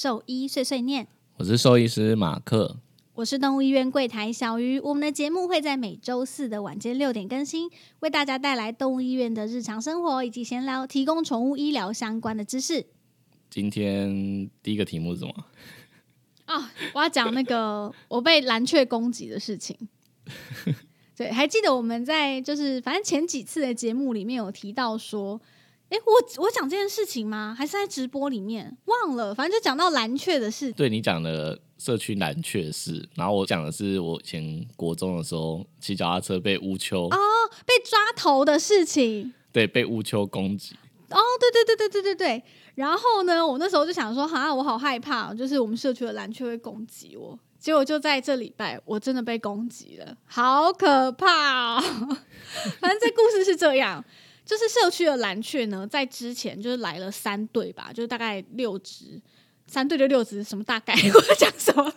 兽医碎碎念，我是兽医师马克。我是动物医院柜台小鱼。我们的节目会在每周四的晚间六点更新，为大家带来动物医院的日常生活以及闲聊，提供宠物医疗相关的知识。今天第一个题目是什么？哦，我要讲那个我被蓝雀攻击的事情。对，还记得我们在就是反正前几次的节目里面有提到说，诶，我我讲这件事情吗？还是在直播里面忘了？反正就讲到蓝雀的事。对你讲的社区蓝雀的事，然后我讲的是我以前国中的时候骑脚踏车被乌丘哦，被抓头的事情。对，被乌丘攻击。哦，对对对对对对对。然后呢，我那时候就想说，哈，我好害怕，就是我们社区的蓝雀会攻击我。结果就在这礼拜，我真的被攻击了，好可怕！反正这故事是这样，就是社区的蓝雀呢，在之前就是来了三对吧，就是大概六只。三对的六只什么大概？我在讲什么？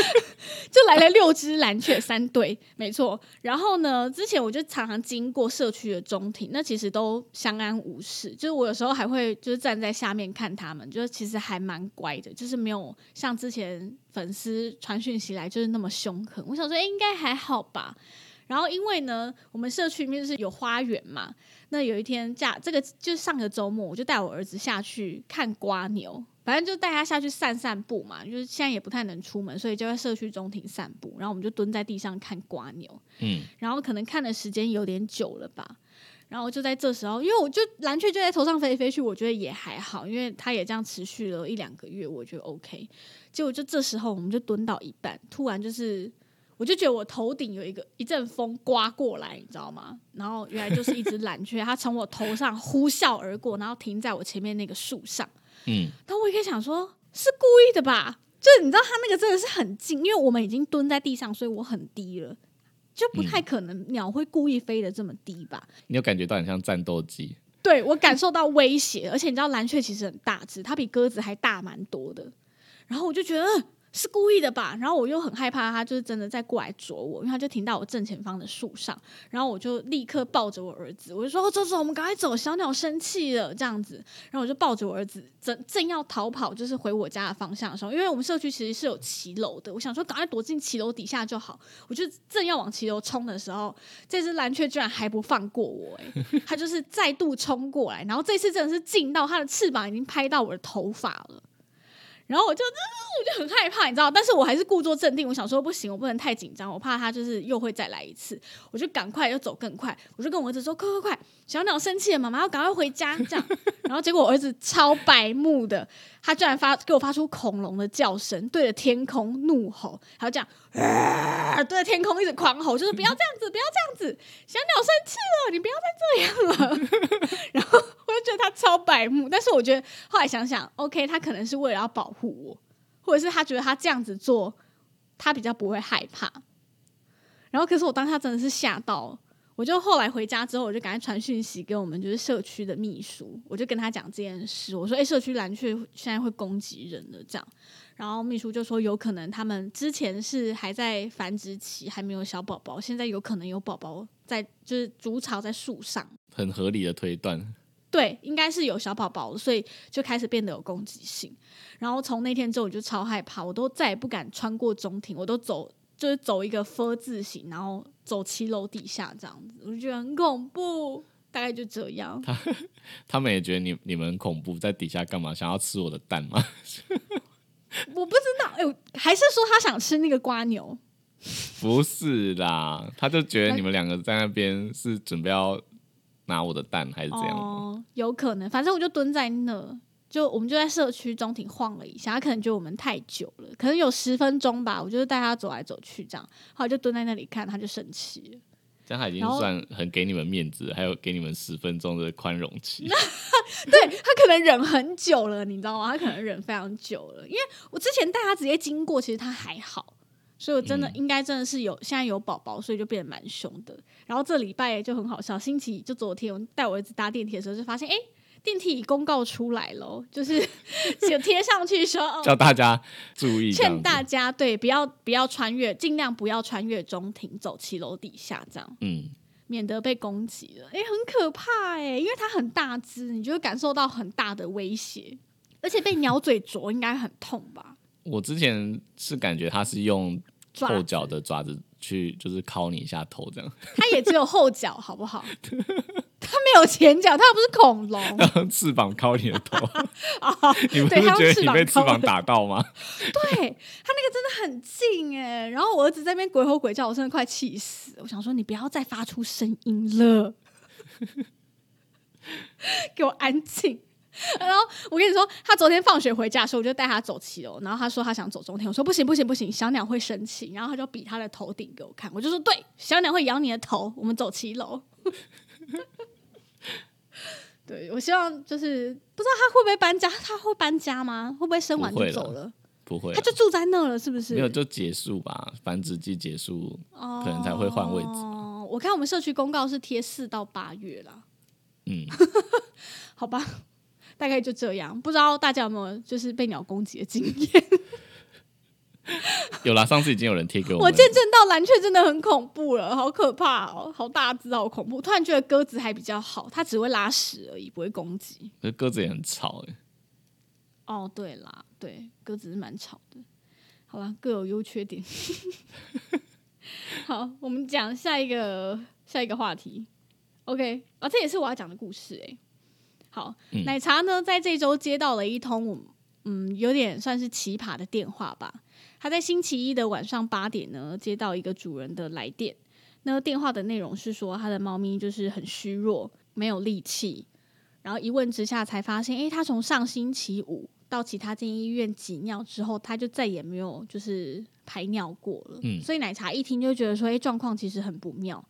就来了六只蓝雀，三对，没错。然后呢，之前我就常常经过社区的中庭，那其实都相安无事。就是我有时候还会就是站在下面看他们，就是其实还蛮乖的，就是没有像之前粉丝传讯息来就是那么凶狠。我想说，哎，应该还好吧。然后因为呢，我们社区里面就是有花园嘛。那有一天假，这个就是上个周末，我就带我儿子下去看瓜牛。反正就带他下去散散步嘛，就是现在也不太能出门，所以就在社区中庭散步。然后我们就蹲在地上看瓜牛，嗯，然后可能看的时间有点久了吧。然后就在这时候，因为我就蓝雀就在头上飞来飞去，我觉得也还好，因为它也这样持续了一两个月，我觉得 OK。结果就这时候，我们就蹲到一半，突然就是我就觉得我头顶有一个一阵风刮过来，你知道吗？然后原来就是一只蓝雀，它从我头上呼啸而过，然后停在我前面那个树上。嗯，但我也可以想说，是故意的吧？就是你知道，它那个真的是很近，因为我们已经蹲在地上，所以我很低了，就不太可能鸟会故意飞的这么低吧？你有感觉到很像战斗机？对我感受到威胁，而且你知道蓝雀其实很大只，它比鸽子还大蛮多的，然后我就觉得。是故意的吧？然后我又很害怕，他就是真的在过来啄我，因为他就停到我正前方的树上，然后我就立刻抱着我儿子，我就说：“走走，我们赶快走，小鸟生气了。”这样子，然后我就抱着我儿子，正正要逃跑，就是回我家的方向的时候，因为我们社区其实是有骑楼的，我想说赶快躲进骑楼底下就好。我就正要往骑楼冲的时候，这只蓝雀居然还不放过我，哎，它就是再度冲过来，然后这次真的是近到它的翅膀已经拍到我的头发了。然后我就，我就很害怕，你知道，但是我还是故作镇定。我想说不行，我不能太紧张，我怕他就是又会再来一次。我就赶快要走更快，我就跟我儿子说：“快快快，小鸟生气了，妈妈要赶快回家。”这样，然后结果我儿子超白目的，他居然发给我发出恐龙的叫声，对着天空怒吼，还有这样，对着天空一直狂吼，就是不要这样子，不要这样子，小鸟生气了，你不要再这样了。然后我就觉得他超白目，但是我觉得后来想想，OK，他可能是为了要保。护我，或者是他觉得他这样子做，他比较不会害怕。然后，可是我当下真的是吓到，我就后来回家之后，我就赶快传讯息给我们就是社区的秘书，我就跟他讲这件事。我说：“哎，社区蓝雀现在会攻击人了这样。”然后秘书就说：“有可能他们之前是还在繁殖期，还没有小宝宝，现在有可能有宝宝在，就是筑巢在树上。”很合理的推断。对，应该是有小宝宝了，所以就开始变得有攻击性。然后从那天之后，我就超害怕，我都再也不敢穿过中庭，我都走就是走一个 “F” 字形，然后走七楼底下这样子，我就觉得很恐怖。大概就这样。他他们也觉得你你们恐怖，在底下干嘛？想要吃我的蛋吗？我不知道，哎，还是说他想吃那个瓜牛？不是啦，他就觉得你们两个在那边是准备要。拿我的蛋还是这样哦，有可能，反正我就蹲在那，就我们就在社区中庭晃了一下，他可能觉得我们太久了，可能有十分钟吧，我就是带他走来走去这样，后来就蹲在那里看，他就生气了。这样他已经算很给你们面子，还有给你们十分钟的宽容期。对他可能忍很久了，你知道吗？他可能忍非常久了，因为我之前带他直接经过，其实他还好。所以，我真的应该真的是有现在有宝宝，所以就变得蛮凶的。然后这礼拜就很好笑，星期就昨天我带我儿子搭电梯的时候，就发现哎，电梯公告出来喽，就是 就贴上去说叫大家注意，劝大家对不要不要穿越，尽量不要穿越中庭走七楼底下这样，嗯，免得被攻击了。哎，很可怕哎，因为它很大只，你就会感受到很大的威胁。而而且被鸟嘴啄应该很痛吧？我之前是感觉它是用爪后脚的爪子去，就是敲你一下头这样，它也只有后脚，好不好？它没有前脚，他又不是恐龙 用翅膀敲你的头。啊！你不觉得你被翅膀打到吗？对，他那个真的很近哎。然后我儿子在那边鬼吼鬼叫，我真的快气死。我想说，你不要再发出声音了，给我安静。然后我跟你说，他昨天放学回家的时候，我就带他走七楼，然后他说他想走中天，我说不行不行不行，小鸟会生气。然后他就比他的头顶给我看，我就说对，小鸟会咬你的头，我们走七楼。对，我希望就是不知道他会不会搬家，他会搬家吗？会不会生完就走了？不会啊，他就住在那了，是不是？没有就结束吧，繁殖季结束，可能才会换位置哦，我看我们社区公告是贴四到八月啦，嗯，好吧，大概就这样。不知道大家有没有就是被鸟攻击的经验？有啦，上次已经有人贴给我我们，见证到蓝雀真的很恐怖了，好可怕哦，好大只，好恐怖。突然觉得鸽子还比较好，它只会拉屎而已，不会攻击。可是鸽子也很吵哎、哦，对啦，对，鸽子是蛮吵的。好啦，各有优缺点。好，我们讲下一个下一个话题。OK，啊，这也是我要讲的故事哎、好，嗯奶茶呢，在这周接到了一通嗯，有点算是奇葩的电话吧。他在星期一的晚上八点呢，接到一个主人的来电。那电话的内容是说，他的猫咪就是很虚弱，没有力气。然后一问之下才发现，诶，他从上星期五到其他间医院挤尿之后，他就再也没有就是排尿过了。嗯所以奶茶一听就觉得说，诶，状况其实很不妙。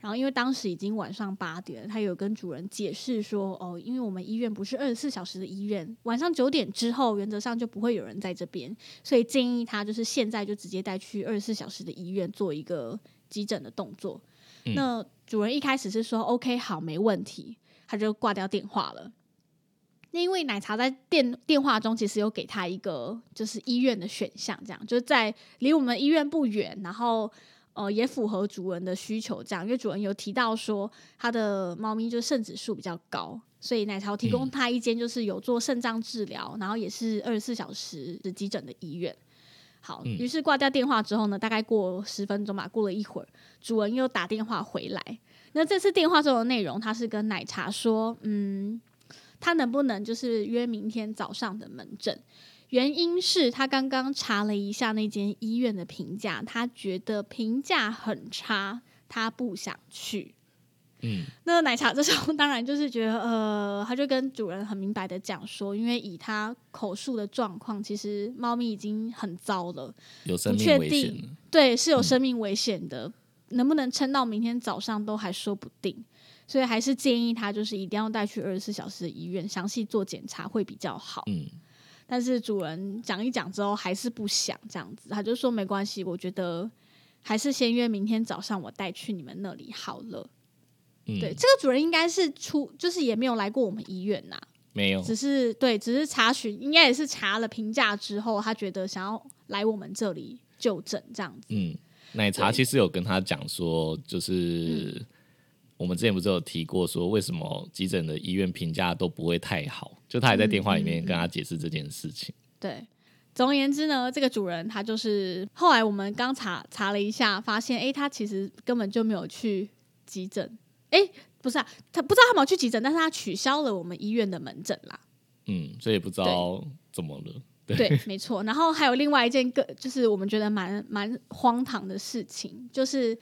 然后因为当时已经晚上八点了，他有跟主人解释说，哦，因为我们医院不是二十四小时的医院，晚上九点之后原则上就不会有人在这边，所以建议他就是现在就直接带去二十四小时的医院做一个急诊的动作。嗯那主人一开始是说 OK 好没问题，他就挂掉电话了。那因为奶茶在电电话中其实有给他一个就是医院的选项，这样就是在离我们医院不远，然后呃也符合主人的需求，这样因为主人有提到说他的猫咪就肾指数比较高，所以奶茶提供他一间就是有做肾脏治疗，然后也是二十四小时的急诊的医院。好，嗯于是挂掉电话之后呢，大概过十分钟吧，过了一会儿，主人又打电话回来。那这次电话中的内容，他是跟奶茶说，嗯，他能不能就是约明天早上的门诊？原因是他刚刚查了一下那间医院的评价，他觉得评价很差，他不想去。嗯，那奶茶这时候当然就是觉得，呃，他就跟主人很明白的讲说，因为以他口述的状况，其实猫咪已经很糟了，有生命危险定，对，是有生命危险的，能不能撑到明天早上都还说不定，所以还是建议他就是一定要带去二十四小时的医院详细做检查会比较好。嗯，但是主人讲一讲之后还是不想这样子，他就说没关系，我觉得还是先约明天早上我带去你们那里好了。嗯。对，这个主人应该是出，就是也没有来过我们医院呐、没有，只是对，只是查询，应该也是查了评价之后，他觉得想要来我们这里就诊这样子。嗯，奶茶其实有跟他讲说，就是、嗯我们之前不是有提过说，为什么急诊的医院评价都不会太好？就他还在电话里嗯面跟他解释这件事情。对，总而言之呢，这个主人他就是后来我们刚查查了一下，发现诶，他其实根本就没有去急诊，诶，不是啊，他不知道他有没有去急诊，但是他取消了我们医院的门诊啦。嗯，所以也不知道怎么了。对，对，没错。然后还有另外一件个，就是我们觉得蛮蛮荒唐的事情，就是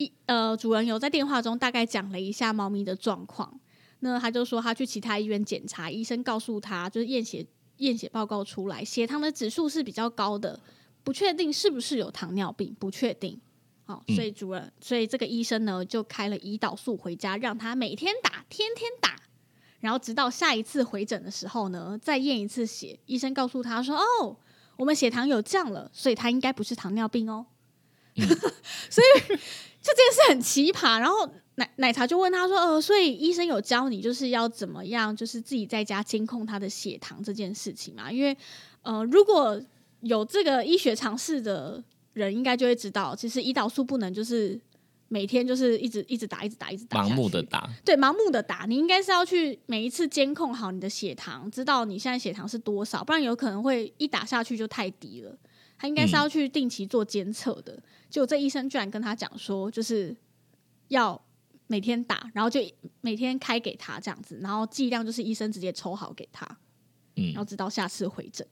一呃，主人有在电话中大概讲了一下猫咪的状况。那他就说他去其他医院检查，医生告诉他就是验血验血报告出来，血糖的指数是比较高的，不确定是不是有糖尿病，不确定。好、嗯所以主人，所以这个医生呢就开了胰岛素回家，让他每天打，天天打。然后直到下一次回诊的时候呢，再验一次血。医生告诉他说：“哦，我们血糖有降了，所以他应该不是糖尿病哦。所以这件事很奇葩。然后奶奶茶就问他说：“呃，所以医生有教你就是要怎么样，就是自己在家监控他的血糖这件事情嘛？因为呃，如果有这个医学常识的人，应该就会知道，其实胰岛素不能就是每天就是一直一直打，一直打，一直打，盲目的。打，对，盲目的打，你应该是要去每一次监控好你的血糖，知道你现在血糖是多少，不然有可能会一打下去就太低了。他应该是要去定期做监测的。结果这医生居然跟他讲说，就是要每天打，然后就每天开给他这样子，然后剂量就是医生直接抽好给他，嗯然后直到下次回诊。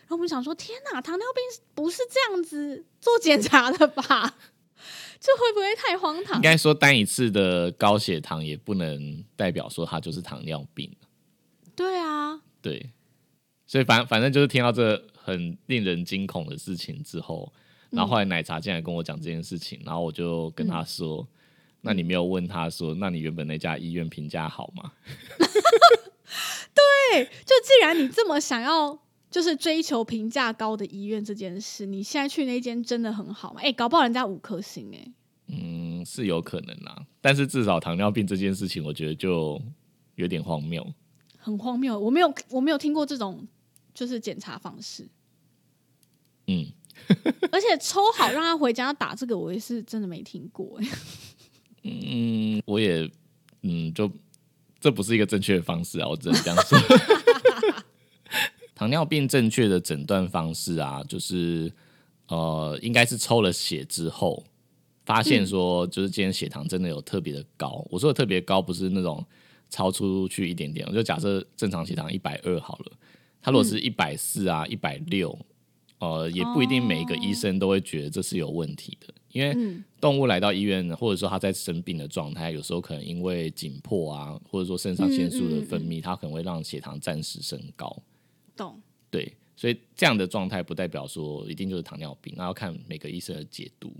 然后我们想说，天哪，糖尿病不是这样子做检查的吧？这会不会太荒唐应？该说单一次的高血糖也不能代表说他就是糖尿病，对啊，对，所以反反正就是听到这很令人惊恐的事情之后，然后后来奶茶进来跟我讲这件事情，然后我就跟他说：“那你没有问他说，那你原本那家医院评价好吗对，就既然你这么想要，就是追求评价高的医院这件事，你现在去那间真的很好吗？哎、搞不好人家五颗星哎、？”嗯，是有可能啦，但是至少糖尿病这件事情，我觉得就有点荒谬。很荒谬。我没有，我没有听过这种就是检查方式，嗯，而且抽好让他回家打这个，我也是真的没听过、哎，嗯，我也嗯，就这不是一个正确的方式啊，我只能这样说。糖尿病正确的诊断方式啊，就是呃，应该是抽了血之后，发现说就是今天血糖真的有特别的高。我说的特别高，不是那种超出去一点点，我就假设正常血糖一百二好了，它如果是一百四啊、一百六，呃，也不一定每一个医生都会觉得这是有问题的，因为嗯动物来到医院，或者说它在生病的状态，有时候可能因为紧迫啊，或者说肾上腺素的分泌，它可能会让血糖暂时升高。懂？对，所以这样的状态不代表说一定就是糖尿病，那要看每个医生的解读。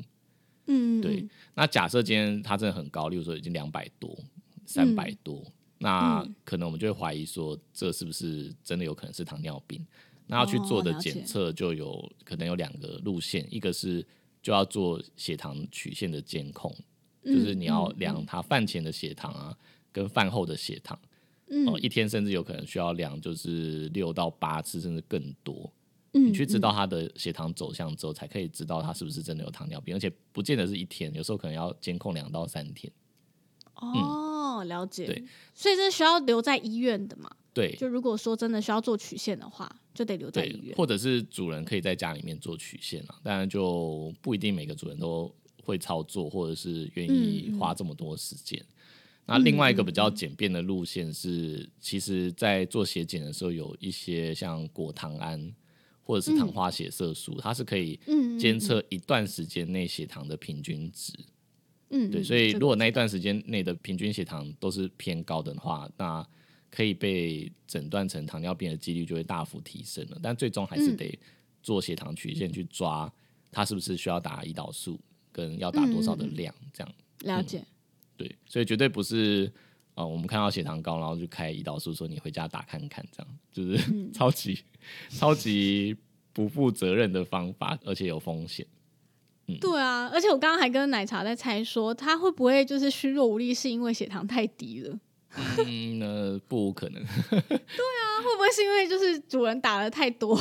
嗯，对，那假设今天它真的很高，例如说已经两百多、三百多，那嗯可能我们就会怀疑说，这是不是真的有可能是糖尿病？那要去做的检测就有可能有两个路线，一个是就要做血糖曲线的监控，就是你要量他饭前的血糖啊，跟饭后的血糖。嗯哦，一天甚至有可能需要量，就是六到八次，甚至更多。嗯你去知道他的血糖走向之后，才可以知道他是不是真的有糖尿病，而且不见得是一天，有时候可能要监控两到三天。哦，了解。对，所以这需要留在医院的嘛？对就如果说真的需要做曲线的话，就得留在医，院。或者是主人可以在家里面做曲线啊，当然就不一定每个主人都会操作，或者是愿意花这么多时间。那另外一个比较简便的路线是，其实在做血检的时候，有一些像果糖胺或者是糖化血色素，它是可以嗯，监测一段时间内血糖的平均值。嗯，对，嗯所以如果那一段时间内的平均血糖都是偏高的话，那可以被诊断成糖尿病的几率就会大幅提升了。但最终还是嗯得做血糖曲线去抓它是不是需要打胰岛素，跟要打多少的嗯量，这样。了解。对，所以绝对不是啊，我们看到血糖高，然后就开胰岛素，说你回家打看看，这样就是、嗯 超级超级不负责任的方法，而且有风险。对啊，而且我刚刚还跟奶茶在猜说，他会不会就是虚弱无力，是因为血糖太低了？嗯，呃不无可能。对啊会不会是因为就是主人打的太多，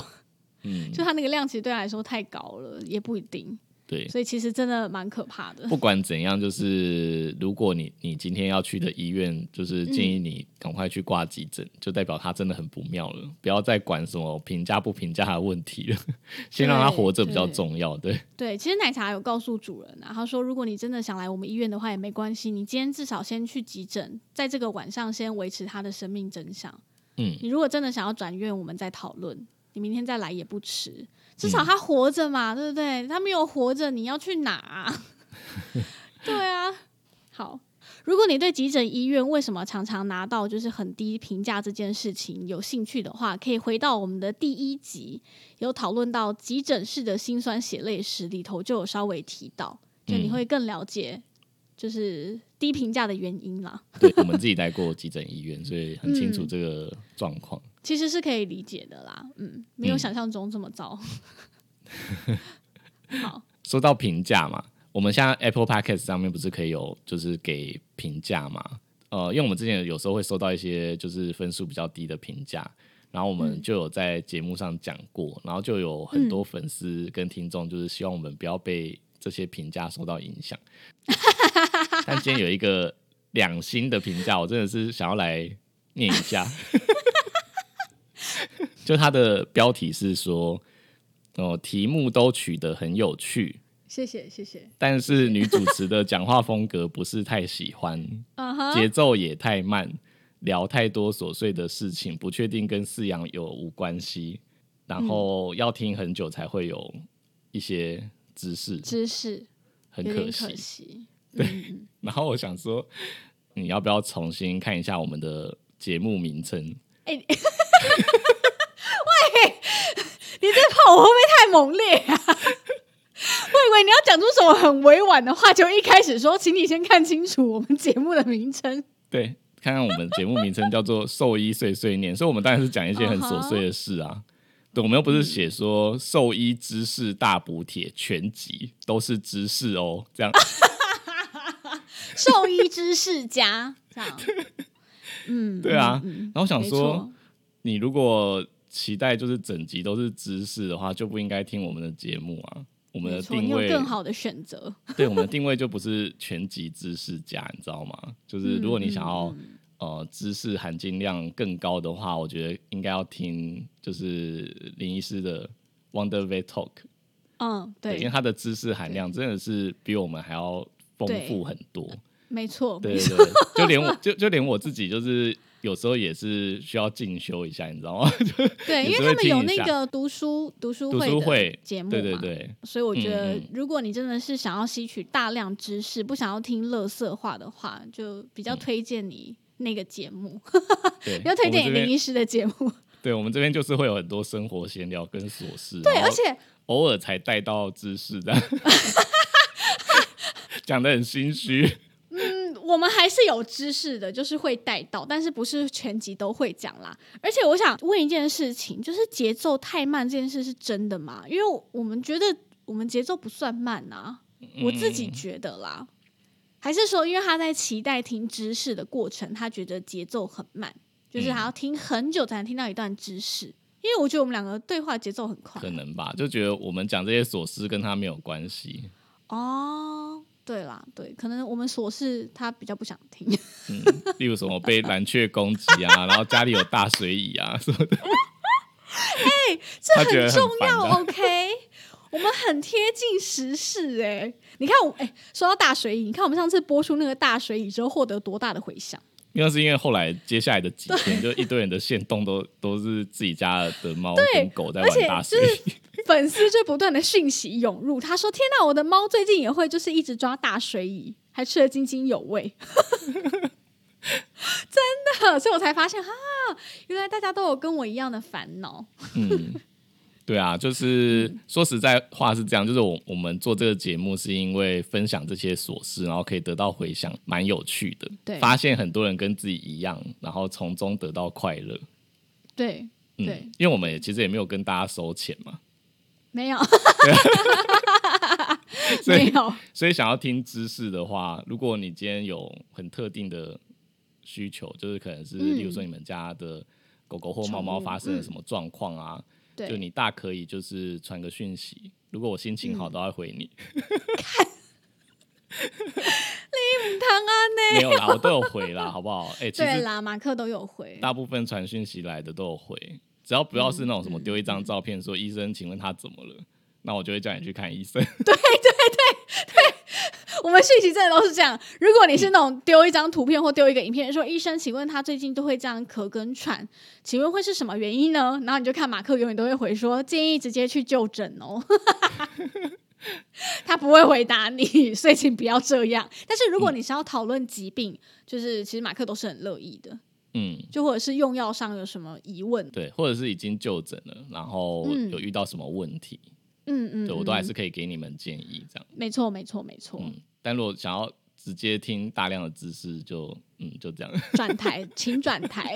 嗯，就他那个量其实对他来说太高了，也不一定。对。所以其实真的蛮可怕的。不管怎样，就是如果你你今天要去的医院，就是建议你赶快去挂急诊，就代表他真的很不妙了，不要再管什么评价不评价的问题了，先让他活着比较重要。对，对，其实奶茶有告诉主人啊，他说如果你真的想来我们医院的话也没关系，你今天至少先去急诊，在这个晚上先维持他的生命真相。嗯，你如果真的想要转院，我们再讨论。你明天再来也不迟，至少他活着嘛，对不对？他没有活着，你要去哪啊、对啊，好。如果你对急诊医院为什么常常拿到就是很低评价这件事情有兴趣的话，可以回到我们的第一集，有讨论到急诊室的辛酸血泪史里头就有稍微提到，就你嗯会更了解就是低评价的原因啦。对我们自己待过急诊医院，所以很清楚这个状况。其实是可以理解的啦，嗯，没有嗯想象中这么糟。好，说到评价嘛，我们现在 Apple Podcast 上面不是可以有就是给评价嘛？呃，因为我们之前有时候会收到一些就是分数比较低的评价，然后我们就有在节目上讲过，然后就有很多粉丝跟听众就是希望我们不要被这些评价受到影响。但今天有一个两星的评价，我真的是想要来念一下。就它的标题是说，哦，题目都取得很有趣，谢谢谢谢，但是女主持的讲话风格不是太喜欢，节奏也太慢，聊太多琐碎的事情，不确定跟饲养有无关系，然后要听很久才会有一些知识，知识很可惜。可惜。然后我想说，你要不要重新看一下我们的节目名称？我会不会太猛烈啊？我以为你要讲出什么很委婉的话，就一开始说，请你先看清楚我们节目的名称。对，看看我们节目名称叫做“兽医碎碎念”，所以我们当然是讲一些很琐碎的事啊。对，我们又不是写说兽医知识大补帖全集都是知识哦，这样 兽医知识家，这样，嗯，对啊。嗯，然后想没说，，你如果期待就是整集都是知识的话，就不应该听我们的节目啊。我们的定位，更好的选择。对我们的定位就不是全集知识家，你知道吗？就是如果你想要、嗯呃知识含金量更高的话，我觉得应该要听就是林医师的 Wonder Vet Talk，嗯，对，因为对，他的知识含量真的是比我们还要丰富很多。没错，对对对，就连我就就连我自己，就是有时候也是需要进修一下，你知道吗？对，因为他们有那个读书读书读会的书会节目嘛，对对对，所以我觉得如果你真的是想要吸取大量知识，不想要听乐色话的话，就比较推荐你那个节目，比较推荐你林医师的节目。对，我们这边就是会有很多生活闲聊跟琐事，对，而且偶尔才带到知识的，讲的很心虚。嗯我们还是有知识的，就是会带到，但是不是全集都会讲啦。而且我想问一件事情，就是节奏太慢这件事是真的吗？因为我们觉得我们节奏不算慢啊，我自己觉得啦。还是说，因为他在期待听知识的过程，他觉得节奏很慢，就是他要听很久才能听到一段知识。因为我觉得我们两个对话节奏很快可能吧，就觉得我们讲这些琐事跟他没有关系。哦。对啦，对，可能我们琐事他比较不想听。嗯，例如什么被蓝雀攻击啊，然后家里有大水蚁啊什么的。他觉得这很重要的，OK？我们很贴近时事哎、你看我哎、说到大水蚁，你看我们上次播出那个大水蚁之后，获得多大的回响？因为是因为后来接下来的几天，就一堆人的线动都都是自己家的猫跟狗在玩大水就是蚁。粉丝就不断的讯息涌入，他说：“天哪，我的猫最近也会就是一直抓大水蚁，还吃得津津有味。” 真的，所以我才发现哈，原来大家都有跟我一样的烦恼。嗯，对啊，就是说实在话是这样，就是我我们做这个节目是因为分享这些琐事，然后可以得到回响，蛮有趣的。对发现很多人跟自己一样，然后从中得到快乐。对，嗯对，因为我们也其实也没有跟大家收钱嘛，没有，所以没有，所以想要听知识的话，如果你今天有很特定的需求，就是可能是、嗯例如说你们家的狗狗或猫猫发生了什么状况啊，对，就你大可以就是传个讯息，如果我心情好，嗯都会回你。汤啊呢？没有啦，我都有回啦，好不好？哎、对啦，马克都有回。大部分传讯息来的都有回，只要不要是那种什嗯么丢一张照片说医生，请问他怎么了？那我就会叫你去看医生。对对对对 我们讯息真的都是这样。如果你是那种丢一张图片或丢一个影片，说医生，请问他最近都会这样咳跟喘，请问会是什么原因呢？然后你就看马克永远都会回说建议直接去就诊哦。他不会回答你，所以请不要这样。但是如果你是要讨论疾病，就是其实马克都是很乐意的，嗯，就或者是用药上有什么疑问，对，或者是已经就诊了，然后嗯有遇到什么问题，嗯嗯，对我都还嗯是可以给你们建议这样。没错没错没错。嗯，但如果想要直接听大量的知识就，嗯就这样，转台，请转台，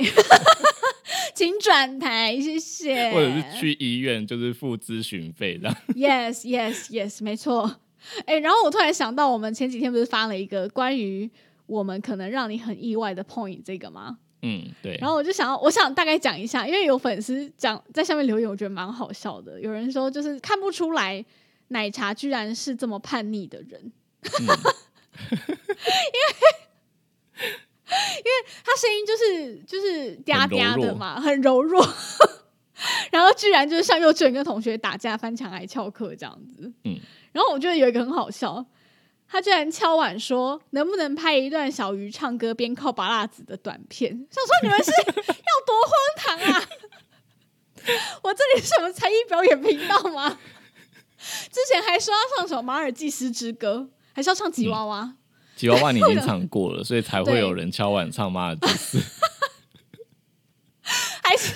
请转台，谢谢。或者是去医院就是付咨询费这样。Yes, yes, yes，没错。哎、然后我突然想到，我们前几天不是发了一个关于我们可能让你很意外的 point 这个吗？嗯，对。然后我就想要，我想大概讲一下，因为有粉丝讲在下面留言，我觉得蛮好笑的。有人说就是看不出来奶茶居然是这么叛逆的人，嗯，他声音就是就是嗲嗲的嘛，很柔弱，然后居然就是像幼稚园跟同学打架、翻墙来翘课这样子。嗯，然后我觉得有一个很好笑，他居然敲碗说能不能拍一段小鱼唱歌边靠拔辣子的短片，想说你们是 要多荒唐啊！我这里是什么才艺表演频道吗？之前还说要唱什么马尔济斯之歌，还是要唱吉娃娃？吉娃娃你已经唱过了，所以才会有人敲碗唱马尔济斯。还是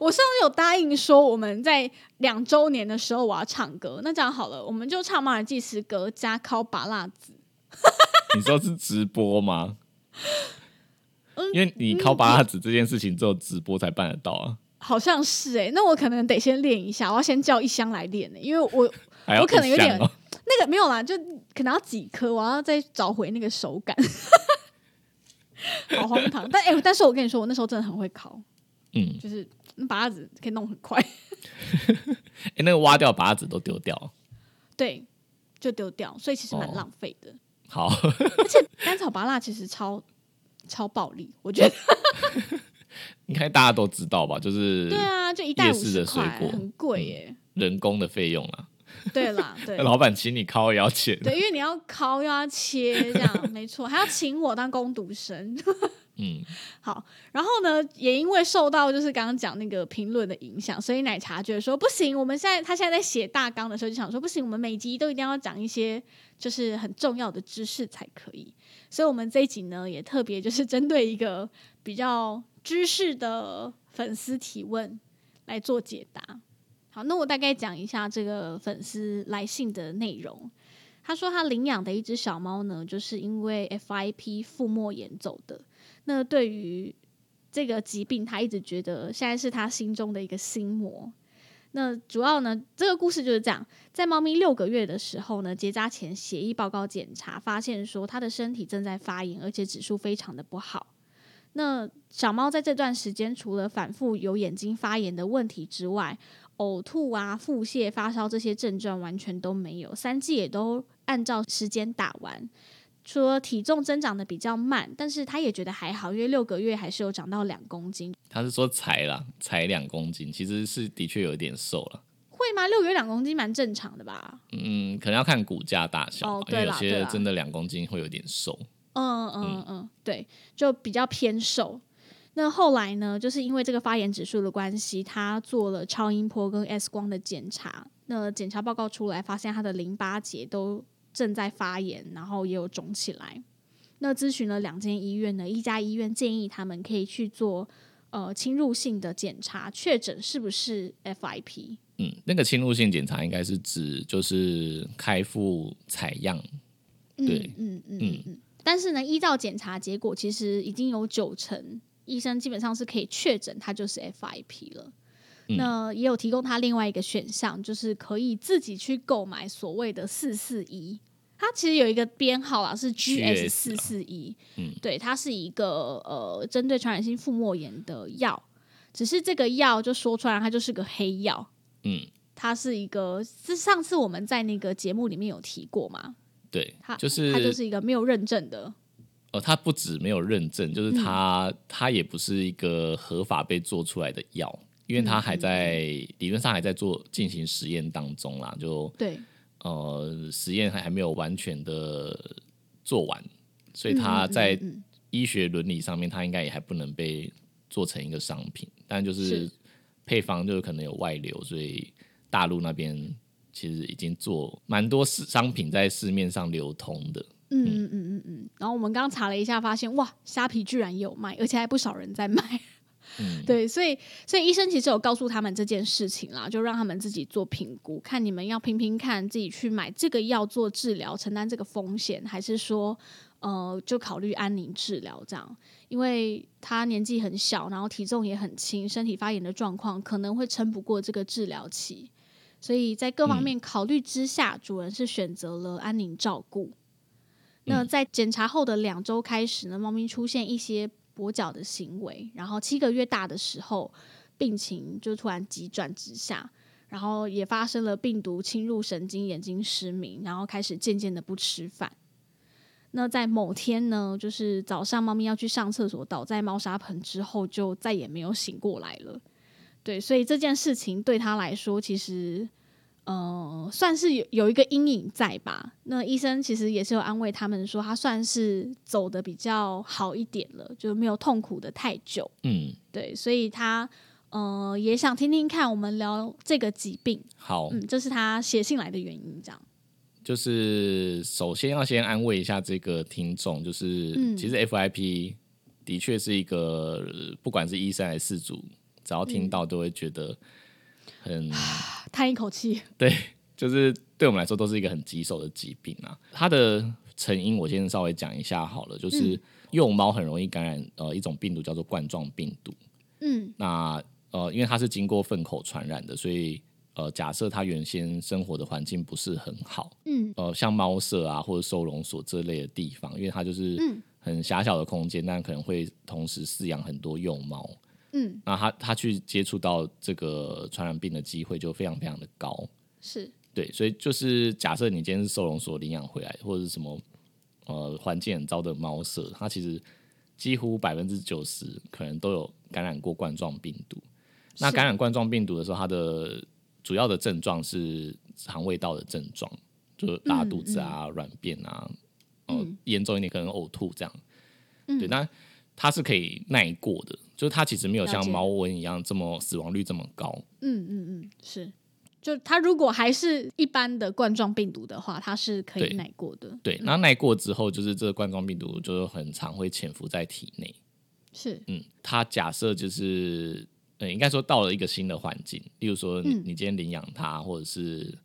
我上次有答应说我们在两周年的时候我要唱歌，那这样好了，我们就唱马尔济斯歌加烤拔辣子。你说是直播吗？嗯因为你考拔辣子这件事情只有直播才办得到啊，好像是哎、那我可能得先练一下，我要先叫一箱来练呢、因为我我可能有点哦那个没有啦，就可能要几颗，我要再找回那个手感，好荒唐。但哎、但是我跟你说，我那时候真的很会烤，嗯，就是那拔子可以弄很快，哎、那个挖掉拔子都丢掉。对，就丢掉，所以其实蛮哦浪费的。好，而且甘草拔蜡其实超超暴力，我觉得。应该大家都知道吧？就是对啊，就一袋五十块，水果很贵耶。人工的费用啊，对啦，对老板请你敲也要钱。对，因为你要敲又要切，这样没错，还要请我当工读生。嗯，好，然后呢，也因为受到就是刚刚讲那个评论的影响，所以奶茶觉得说不行，我们现在他现在在写大纲的时候就想说不行，我们每集都一定要讲一些就是很重要的知识才可以。所以，我们这一集呢，也特别就是针对一个比较知识的粉丝提问来做解答。好，那我大概讲一下这个粉丝来信的内容。他说他领养的一只小猫呢，就是因为 FIP 腹膜炎走的。那对于这个疾病，他一直觉得现在是他心中的一个心魔。那主要呢，这个故事就是这样：在猫咪六个月的时候呢，结扎前协议报告检查，发现说它的身体正在发炎，而且指数非常的不好。那小猫在这段时间，除了反复有眼睛发炎的问题之外，呕吐啊、腹泻、发烧这些症状完全都没有，三季也都按照时间打完。除了体重增长的比较慢，但是他也觉得还好，因为六个月还是有长到两公斤，他是说才啦，才两公斤，其实是的确有一点瘦了。会吗？六个月两公斤蛮正常的吧？嗯，可能要看骨架大小，哦因为有对啦对啦些真的两公斤会有点瘦。嗯嗯嗯，对，就比较偏瘦。那后来呢，就是因为这个发炎指数的关系，他做了超音波跟 X 光的检查。那检查报告出来，发现他的淋巴结都正在发炎，然后也有肿起来。那咨询了两间医院呢，一家医院建议他们可以去做呃侵入性的检查，确诊是不是 FIP。嗯，那个侵入性检查应该是指就是开腹采样，对嗯嗯嗯嗯。但是呢，依照检查结果，其实已经有九成医生基本上是可以确诊他就是 FIP 了。嗯那也有提供他另外一个选项，就是可以自己去购买所谓的四四一。它其实有一个编号啦，是 GS 四四一。嗯，对，它是一个呃针对传染性腹膜炎的药，只是这个药就说出来，它就是个黑药。嗯，它是一个，是上次我们在那个节目里面有提过嘛？对它，就是它就是一个没有认证的。哦，它不止没有认证，就是嗯它、它也不是一个合法被做出来的药，因为它嗯还在、理论上还在做进行实验当中啦，就对，呃实验还还没有完全的做完，所以嗯它在医学伦理上面，它应该也还不能被做成一个商品，但就是是配方就是可能有外流，所以大陆那边其实已经做蛮多市商品在市面上流通的。嗯嗯嗯嗯嗯。然后我们刚查了一下，发现哇，虾皮居然也有卖，而且还不少人在卖。嗯对，所以所以医生其实有告诉他们这件事情啦，就让他们自己做评估，看你们要拼拼看，自己去买这个药做治疗，承担这个风险，还是说呃就考虑安宁治疗这样？因为他年纪很小，然后体重也很轻，身体发炎的状况可能会撑不过这个治疗期，所以在各方面考虑之下，主人是选择了安宁照顾。那在检查后的两周开始呢，猫咪出现一些跛脚的行为，然后七个月大的时候，病情就突然急转直下，然后也发生了病毒侵入神经，眼睛失明，然后开始渐渐的不吃饭。那在某天呢，就是早上猫咪要去上厕所，倒在猫砂盆之后，就再也没有醒过来了。对，所以这件事情对他来说，其实呃算是有有一个阴影在吧。那医生其实也是有安慰他们说，他算是走的比较好一点了，就没有痛苦的太久。嗯，对，所以他呃也想听听看我们聊这个疾病。好，嗯，这是他写信来的原因，这样。就是首先要先安慰一下这个听众，就是、嗯其实 FIP 的确是一个，呃不管是医生还是事主，只要听到都会觉得很，叹一口气。对就是对我们来说都是一个很棘手的疾病啊。它的成因我先稍微讲一下好了，就是幼猫很容易感染呃一种病毒叫做冠状病毒。嗯那呃，因为它是经过粪口传染的，所以呃，假设它原先生活的环境不是很好，嗯呃，像猫舍啊或者收容所这类的地方，因为它就是嗯很狭小的空间，但可能会同时饲养很多幼猫，嗯，那他他去接触到这个传染病的机会就非常非常的高。是对，所以就是假设你今天是收容所领养回来，或者是什么呃环境很糟的猫舍，它其实几乎百分之九十可能都有感染过冠状病毒。那感染冠状病毒的时候，它的主要的症状是肠胃道的症状，就是拉肚子啊、软、便啊，哦、嗯严重一点可能呕吐这样。嗯对，那它是可以耐过的，就是它其实没有像猫瘟一样这么死亡率这么高。嗯嗯嗯是。就它如果还是一般的冠状病毒的话，它是可以耐过的。对，那耐过之后，就是这个冠状病毒就是很常会潜伏在体内。是嗯，它假设就是，呃，应该说到了一个新的环境，例如说你、嗯你今天领养它，或者是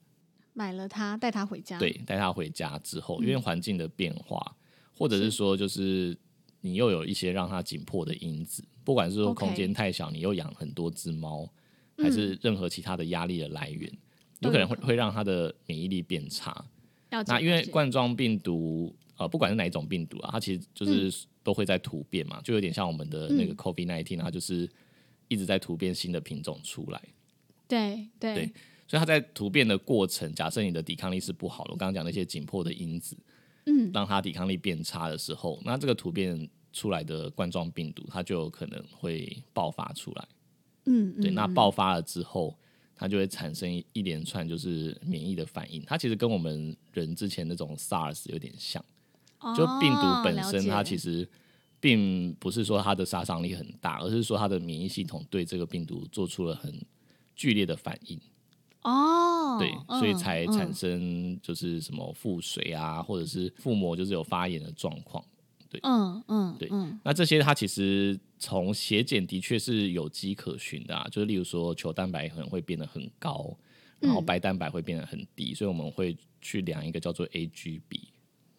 买了它带它回家。对带它回家之后，嗯因为环境的变化，或者是说就是你又有一些让它紧迫的因子，不管是说空间太小，你又养很多只猫，还是任何其他的压力的来源，有可能会会让它的免疫力变差。那因为冠状病毒，呃，不管是哪一种病毒啊，它其实嗯。就是都会在突变嘛，就有点像我们的那个 COVID nineteen，它就是一直在突变新的品种出来，对对。对所以它在突变的过程，假设你的抵抗力是不好的，我刚刚讲那些紧迫的因子，嗯让它抵抗力变差的时候，那这个突变出来的冠状病毒，它就有可能会爆发出来。嗯对，那爆发了之后，它就会产生一一连串就是免疫的反应。它其实跟我们人之前那种 SARS 有点像，就病毒本身它其实实并不是说它的杀伤力很大，而是说它的免疫系统对这个病毒做出了很剧烈的反应。哦，对，所以嗯才嗯产生就是什么腹水啊，或者是腹膜就是有发炎的状况。对嗯嗯对嗯那这些它其实从血检的确是有迹可循的啊，就是例如说球蛋白可能会变得很高，然后嗯白蛋白会变得很低，所以我们会去量一个叫做 AGB，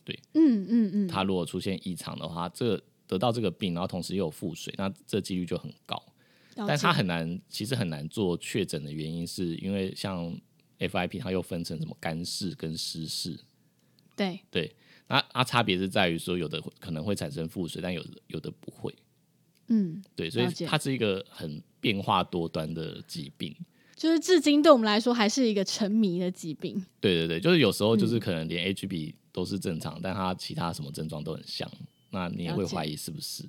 对嗯嗯嗯，它如果出现异常的话，这得到这个病，然后同时又有腹水，那这几率就很高。了但它解很难，其实很难做确诊的原因，是因为像 FIP 它又分成什么干式跟湿式，对对，那它差别是在于说，有的会可能会产生腹水，但有的有的不会。嗯，对，所以它是一个很变化多端的疾病。就是至今对我们来说还是一个沉迷的疾病。对对对，就是有时候就是嗯可能连 HB 都是正常，但它其他什么症状都很像，那你也会怀疑是不是？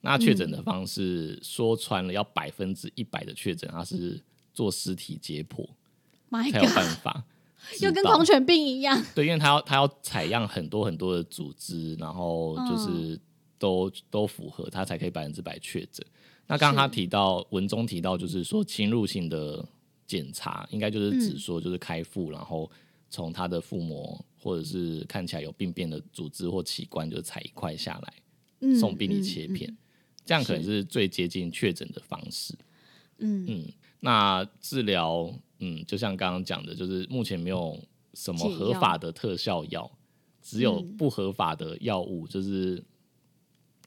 那确诊的方式、说穿了要百分之一百的确诊，它是做尸体解剖才有办法 又跟狂犬病一样。对，因为他要他要采样很多很多的组织，然后嗯。就是都、都符合，他才可以百分之百确诊。那刚刚他提到文中提到，就是说侵入性的检查，应该就是指嗯。说就是开腹，然后从他的腹膜或者是看起来有病变的组织或器官，就采一块下来嗯送病理嗯切片，这样可能是最接近确诊的方式。嗯嗯，那治疗，嗯，就像刚刚讲的，就是目前没有什么合法的特效药，只有嗯不合法的药物，就是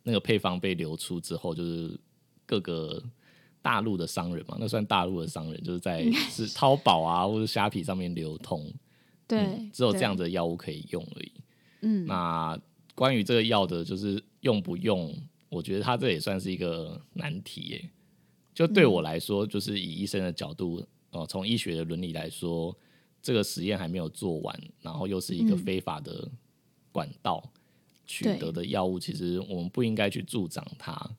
那个配方被流出之后，就是各个大陆的商人嘛，那算大陆的商人，就是在是淘宝啊或者虾皮上面流通，对嗯，只有这样的。的药物可以用而已。嗯，那关于这个药的，就是用不用，我觉得他这也算是一个难题耶。就对嗯我来说，就是以医生的角度，哦，从医学的伦理来说，这个实验还没有做完，然后又是一个非法的管道取得的药物，其实我们不应该去助长它。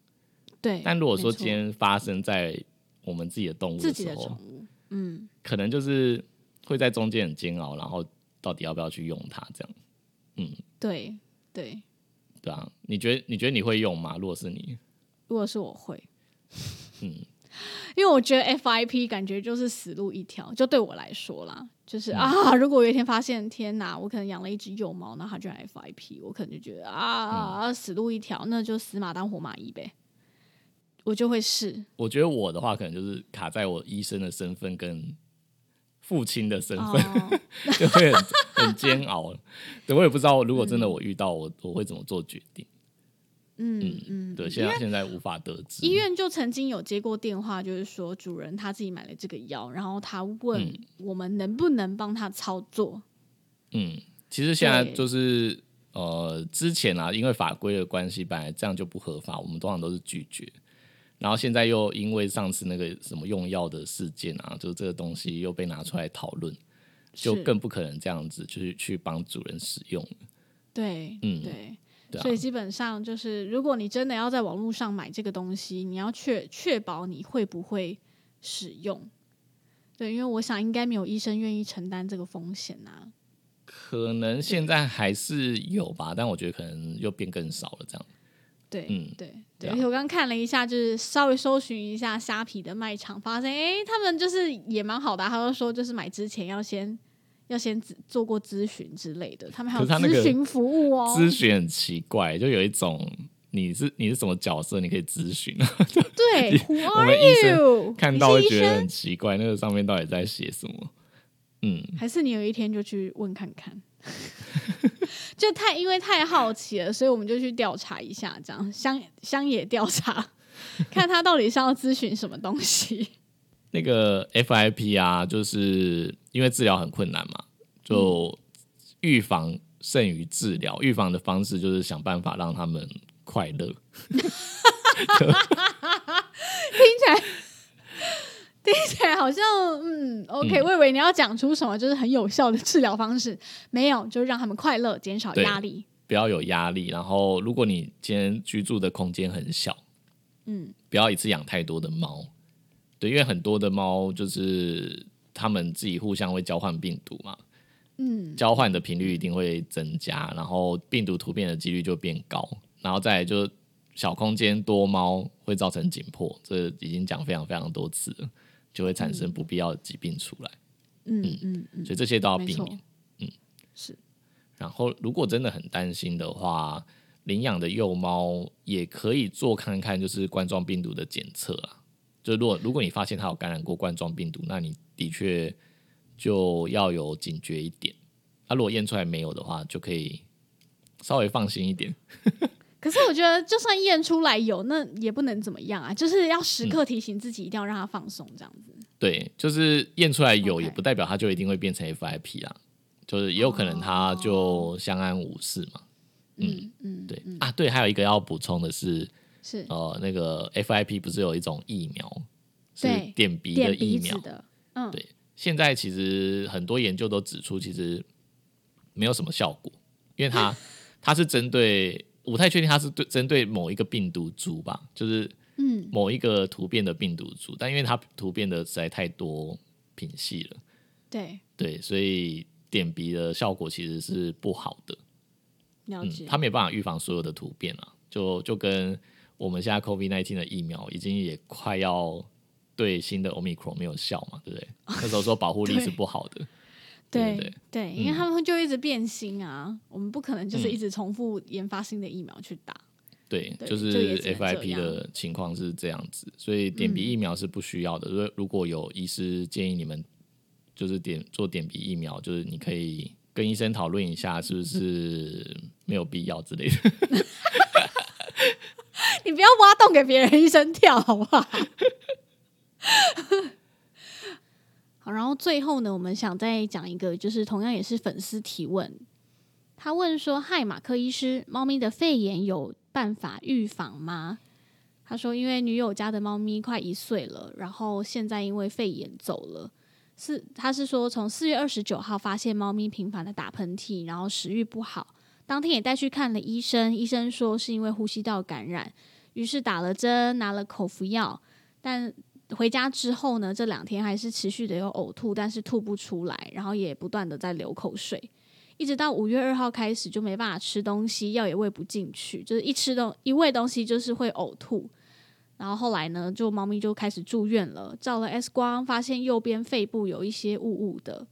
对，但如果说今天发生在我们自己的动物自己时候，嗯，可能就是会在中间很煎熬，然后到底要不要去用它，这样。嗯。对对，对啊？你觉得你觉得你会用吗？如果是你，如果是我会，嗯，因为我觉得 FIP 感觉就是死路一条，就对我来说啦，嗯就是、啊，如果有一天发现，天哪，我可能养了一只幼猫，那它居然 FIP，我可能就觉得啊，嗯死路一条，那就死马当活马医呗，我就会试。我觉得我的话，可能就是卡在我医生的身份跟父亲的身份，哦，就会很很煎熬。对，我也不知道，如果真的我遇到我，我会怎么做决定。嗯嗯，对，现在现在无法得知。医院就曾经有接过电话，就是说主人他自己买了这个药，然后他问嗯我们能不能帮他操作。嗯，其实现在就是呃，之前啊，因为法规的关系，本来这样就不合法，我们通常都是拒绝。然后现在又因为上次那个什么用药的事件啊，就这个东西又被拿出来讨论，就更不可能这样子就是去帮主人使用。对，嗯对。对啊所以基本上就是，如果你真的要在网络上买这个东西，你要确确保你会不会使用。对，因为我想应该没有医生愿意承担这个风险啊。可能现在还是有吧，但我觉得可能又变更少了。这样，对，嗯对而且我刚刚看了一下，就是稍微搜寻一下虾皮的卖场，发现哎、诶他们就是也蛮好的啊、他就说就是买之前要先要先咨做过咨询之类的，他们还有咨询服务哦。咨询很奇怪，就有一种你是你是什么角色，你可以咨询，对，Who are you？看到觉得很奇怪，那个上面到底在写什么？嗯，还是你有一天就去问看看？就太因为太好奇了，所以我们就去调查一下，这样乡乡野调查，看他到底是要咨询什么东西。那个 FIP 啊，就是因为治疗很困难嘛，就预防胜于治疗。预防的方式就是想办法让他们快乐。听起来，听起来好像嗯，OK，、嗯我以为你要讲出什么就是很有效的治疗方式，没有，就是让他们快乐，减少对压力。不要有压力。然后，如果你今天居住的空间很小，嗯，不要一次养太多的猫。对，因为很多的猫就是他们自己互相会交换病毒嘛，嗯，交换的频率一定会增加，然后病毒突变的几率就变高，然后再来就小空间多猫会造成紧迫，这已经讲非常非常多次了，就会产生不必要的疾病出来，嗯嗯嗯，所以这些都要避免。，嗯是然后，如果真的很担心的话，领养的幼猫也可以做看看，就是冠状病毒的检测啊。就如果如果你发现它有感染过冠状病毒，那你的确就要有警觉一点。那、如果验出来没有的话，就可以稍微放心一点。可是我觉得，就算验出来有，那也不能怎么样啊，就是要时嗯刻提醒自己，一定要让它放松，这样子。对，就是验出来有也不代表它就一定会变成 FIP 啦，就是也有可能它就相安无事嘛。嗯嗯，对、啊，对，还有一个要补充的是，是呃，那个 FIP 不是有一种疫苗是对点鼻的疫苗？的，嗯，对现在其实很多研究都指出，其实没有什么效果，因为它 它是针对，我不太确定它是对针对某一个病毒株吧，就是嗯。某一个突变的病毒株，但因为它突变的实在太多品系了，对，对，所以点鼻的效果其实是不好的。嗯了解，，它没有办法预防所有的突变啊，就就跟我们现在 COVID 1 9的疫苗已经也快要对新的 Omicron 没有效嘛，对不对？那时候说保护力是 不好的，对对因为嗯他们就一直变新啊，我们不可能就是嗯一直重复研发新的疫苗去打。对，对就就也只能这 FIP 的情况是这样子，所以点鼻疫苗是不需要的。如果如果有医师建议你们就是点做点鼻疫苗，就是你可以跟医生讨论一下，是不是 没有必要之类的。你不要挖洞给别人医生跳，好不好？然后最后呢，我们想再讲一个，就是同样也是粉丝提问，他问说：“嗨，马克医师，猫咪的肺炎有办法预防吗？”他说：“因为女友家的猫咪快一岁了，然后现在因为肺炎走了，是他是说从四月二十九号发现猫咪频繁的打喷嚏，然后食欲不好，当天也带去看了医生，医生说是因为呼吸道感染，于是打了针，拿了口服药，但回家之后呢，这两天还是持续的有呕吐，但是吐不出来，然后也不断的在流口水，一直到五月二号开始就没办法吃东西，药也喂不进去，就是一吃东一喂东西就是会呕吐。然后后来呢，就猫咪就开始住院了，照了 X 光，发现右边肺部有一些雾雾的。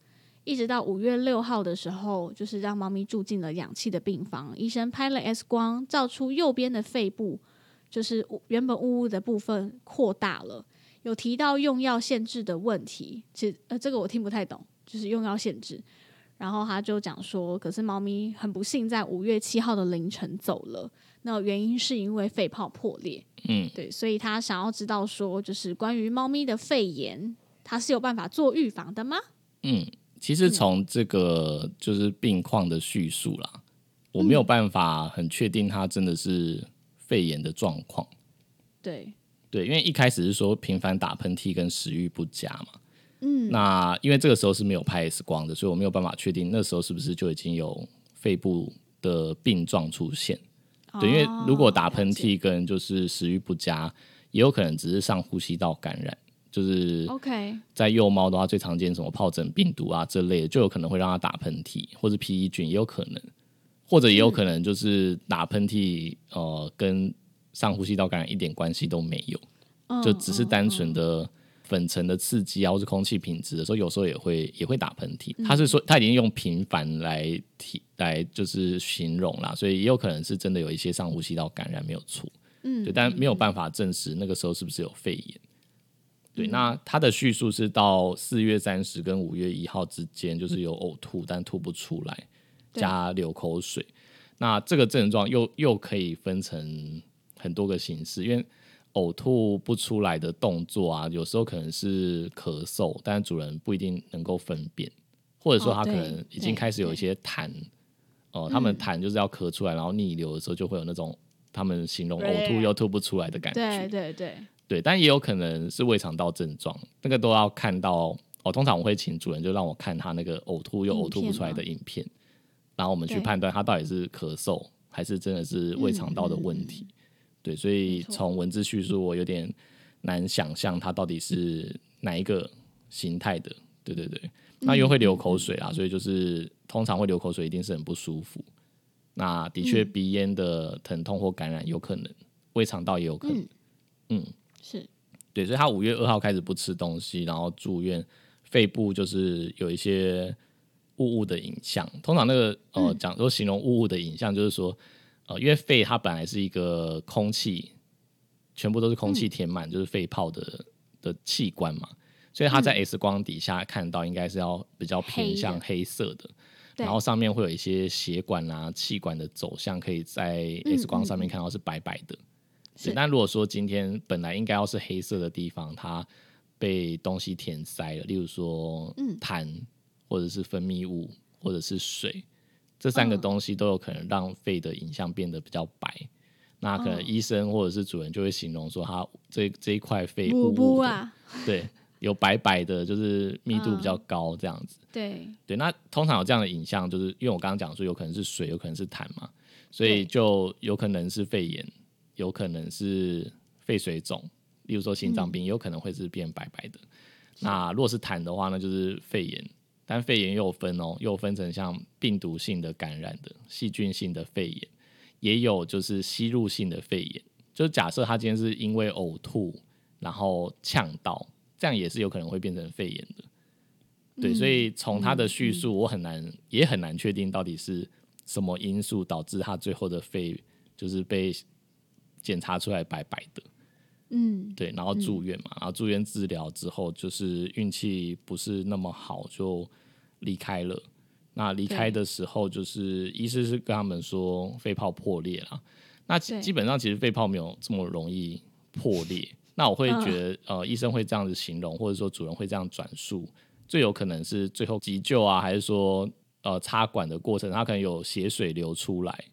一直到五月六号的时候，就是让猫咪住进了氧气的病房，医生拍了 X 光，照出右边的肺部就是原本雾雾的部分扩大了。有提到用药限制的问题，其实呃这个我听不太懂，就是用药限制。然后他就讲说，可是猫咪很不幸在五月七号的凌晨走了。那原因是因为肺泡破裂，嗯，对，所以他想要知道说，就是关于猫咪的肺炎，它是有办法做预防的吗？嗯，其实从这个就是病况的叙述啦，我没有办法很确定它真的是肺炎的状况。对，对，因为一开始是说频繁打喷嚏跟食欲不佳嘛，嗯，那因为这个时候是没有拍 X 光的，所以我没有办法确定那时候是不是就已经有肺部的病状出现。对，因为如果打喷嚏跟就是食欲不佳，也有可能只是上呼吸道感染。就是 OK，在幼猫的话，最常见什么疱疹病毒啊这类的，就有可能会让它打喷嚏，或者皮衣菌也有可能，或者也有可能就是打喷嚏，呃，跟上呼吸道感染一点关系都没有，就只是单纯的粉尘的刺激啊，或是空气品质的时候，有时候也会也会打喷嚏。他是说他已经用频繁来提来就是形容啦，所以也有可能是真的有一些上呼吸道感染没有错，嗯，对，但没有办法证实那个时候是不是有肺炎。对，那他的叙述是到四月三十跟五月一号之间，就是有呕吐，但吐不出来，加流口水。那这个症状又又可以分成很多个形式，因为呕吐不出来的动作啊，有时候可能是咳嗽，但主人不一定能够分辨，或者说他可能已经开始有一些痰。哦，他们痰就是要咳出来，然后逆流的时候就会有那种他们形容呕吐又吐不出来的感觉。对对对。对，但也有可能是胃肠道症状，那个都要看到哦。通常我会请主人就让我看他那个呕吐又呕吐不出来的影片，然后我们去判断他到底是咳嗽还是真的是胃肠道的问题。对，所以从文字叙述我有点难想象它到底是哪一个形态的。对对对，那因为会流口水啊，所以就是通常会流口水一定是很不舒服。那的确鼻咽的疼痛或感染有可能，胃肠道也有可能，嗯。是对，所以他五月二号开始不吃东西，然后住院，肺部就是有一些雾雾的影像。通常那个呃讲说形容雾雾的影像，就是说呃，因为肺它本来是一个空气，全部都是空气填满，就是肺泡的的器官嘛，所以它在 X 光底下看到应该是要比较偏向黑色的，然后上面会有一些血管啊、气管的走向，可以在 X 光上面看到是白白的。是，但如果说今天本来应该要是黑色的地方，它被东西填塞了，例如说痰，或者是分泌物，或者是水，这三个东西都有可能让肺的影像变得比较白。那可能医生或者是主人就会形容说，他这这一块肺雾雾啊，对，有白白的，就是密度比较高这样子。对对，那通常有这样的影像，就是因为我刚刚讲说有可能是水，有可能是痰嘛，所以就有可能是肺炎。有可能是肺水肿，例如说心脏病，有可能会是变白白的。那如果是痰的话，那就是肺炎。但肺炎又分哦，又分成像病毒性的感染的、细菌性的肺炎，也有就是吸入性的肺炎。就假设他今天是因为呕吐然后呛到，这样也是有可能会变成肺炎的。对，所以从他的叙述，我很难也很难确定到底是什么因素导致他最后的肺就是被。检查出来白白的，嗯，对，然后住院嘛，然后住院治疗之后，就是运气不是那么好，就离开了。那离开的时候，就是医师是跟他们说肺泡破裂了。那基本上其实肺泡没有这么容易破裂。那我会觉得，呃，医生会这样子形容，或者说主人会这样转述，最有可能是最后急救啊，还是说呃插管的过程，他可能有血水流出来。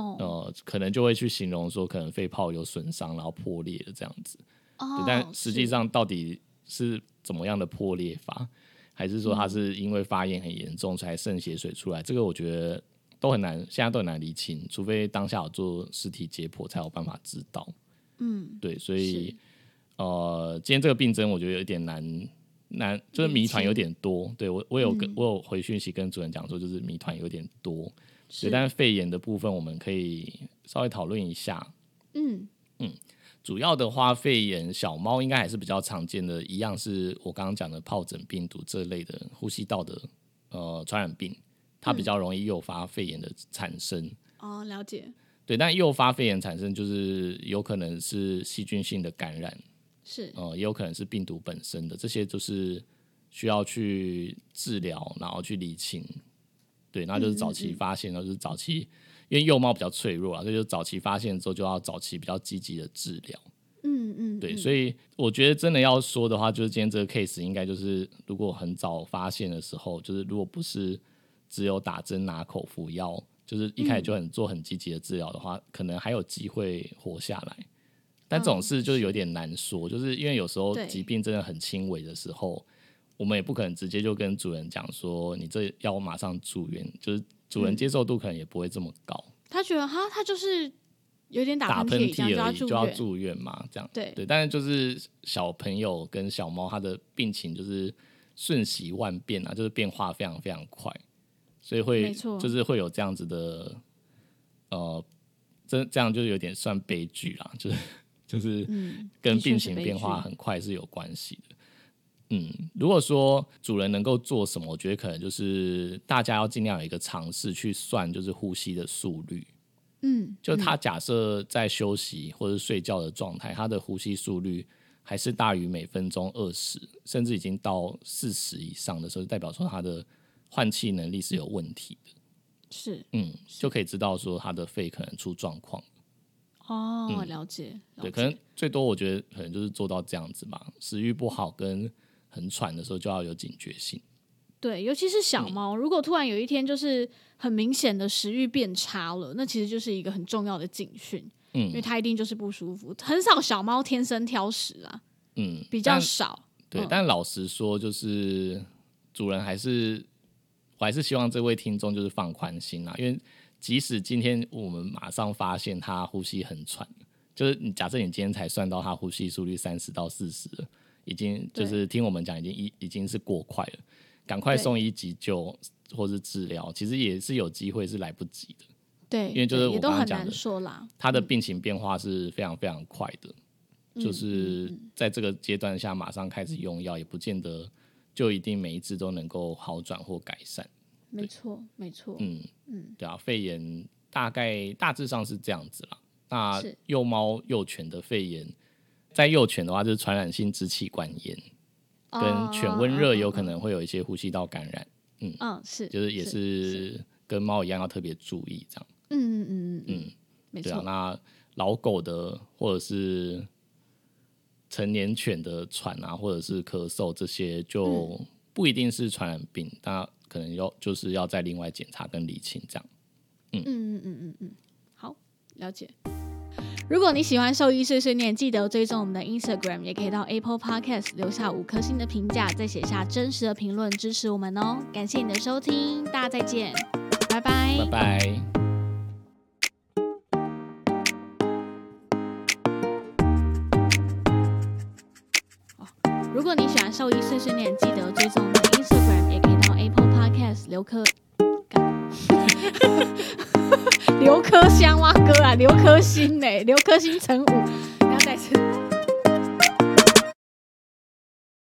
呃，可能就会去形容说，可能肺泡有损伤，然后破裂了这样子。哦，但实际上到底是怎么样的破裂法？还是说它是因为发炎很严重才渗血水出来？这个我觉得都很难，现在都很难理清，除非当下有做尸体解剖才有办法知道。嗯，对，所以呃，今天这个病症我觉得有点难难，就是谜团有点多。对我，我有跟、我有回讯息跟主任讲说，就是谜团有点多。对，是，但是肺炎的部分我们可以稍微讨论一下。嗯主要的话，肺炎小猫应该还是比较常见的，一样是我刚刚讲的疱疹病毒这类的呼吸道的呃传染病，它比较容易诱发肺炎的产生。哦，了解，对，但诱发肺炎产生就是有可能是细菌性的感染，是，呃，也有可能是病毒本身的，这些就是需要去治疗，然后去理清。对，那就是早期发现，然后就是早期，因为幼猫比较脆弱啊，所以就早期发现之后就要早期比较积极的治疗。嗯嗯，对，嗯。所以我觉得真的要说的话，就是今天这个 case 应该就是，如果很早发现的时候，就是如果不是只有打针拿口服药，就是一开始就很做很积极的治疗的话，可能还有机会活下来。但这种嗯事就是有。点难说，就是因为有时候疾病真的很轻微的时候，我们也不可能直接就跟主人讲说你这要马上住院，就是主嗯。人接受度可能也不会这么高，他觉得哈，他就是有点打喷喷嚏，而已就要住院，嘛，这样。对对，但是就是小朋友跟小猫，它的病情就是瞬息万变啊，就是变化非常非常快，所以会没错就是会有这样子的，呃，这这样就是有点算悲剧啦，就是就是嗯，跟病情变化很快是有关系的。嗯，如果说主人能够做什么，我觉得可能就是大家要尽量有一个尝试去算，就是呼吸的速率。嗯，就他假设在休息或者睡觉的状态，他的呼吸速率还是大于每分钟二十，甚至已经到四十以上的时候，代表说他的换气能力是有问题的。是嗯，就可以知道说他的肺可能出状况。哦，了解，对，可能最多我觉得可能就是做到这样子吧。食欲不好跟很喘的时候就要有警觉性。对，尤其是小猫，如果突然有一天就是很明显的食欲变差了，那其实就是一个很重要的警讯，嗯因为嗯它一定就是不舒服。很少小猫天生挑食啊，嗯，比较少。对，嗯但老实说，就是主人还是，我还是希望这位听众就是放宽心啊，因为即使今天我们马上发现它呼吸很喘，就是你假设你今天才算到它呼吸速率三十到四十了，已经就是听我们讲已经已已经是过快了，赶快送医急救或是治疗，其实也是有机会是来不及的。对，因为就是我刚刚讲的说啦。他的病情变化是非常非常快的，嗯就是在这个阶段下马上开始用药，也不见得就一定每一次都能够好转或改善。没错，没错。嗯嗯，对啊，肺炎大概大致上是这样子啦。那是幼猫、幼犬的肺炎，在幼犬的话就是传染性支气管炎，跟哦犬温热有可嗯能会有一些呼吸道感染，嗯嗯是，就是也是跟猫一样要特别注意这样。嗯嗯嗯嗯没错。那老狗的或者是成年犬的喘啊，或者是咳嗽这些，就嗯不一定是传染病，那可能要就是要再另外检查跟理清这样。嗯嗯嗯嗯嗯，好，了解。如果你喜欢兽医碎碎念，记得追踪我们的 Instagram，也可以到 Apple Podcast 留下五颗星的评价，再写下真实的评论支持我们哦。感谢你的收听，大家再见，拜拜拜拜。如果你喜欢兽医碎碎念，记得追踪我们的 Instagram，也可以到 Apple Podcast 留颗 刘科香哇，哥啊，刘科欣呢？刘科欣成五，然后再。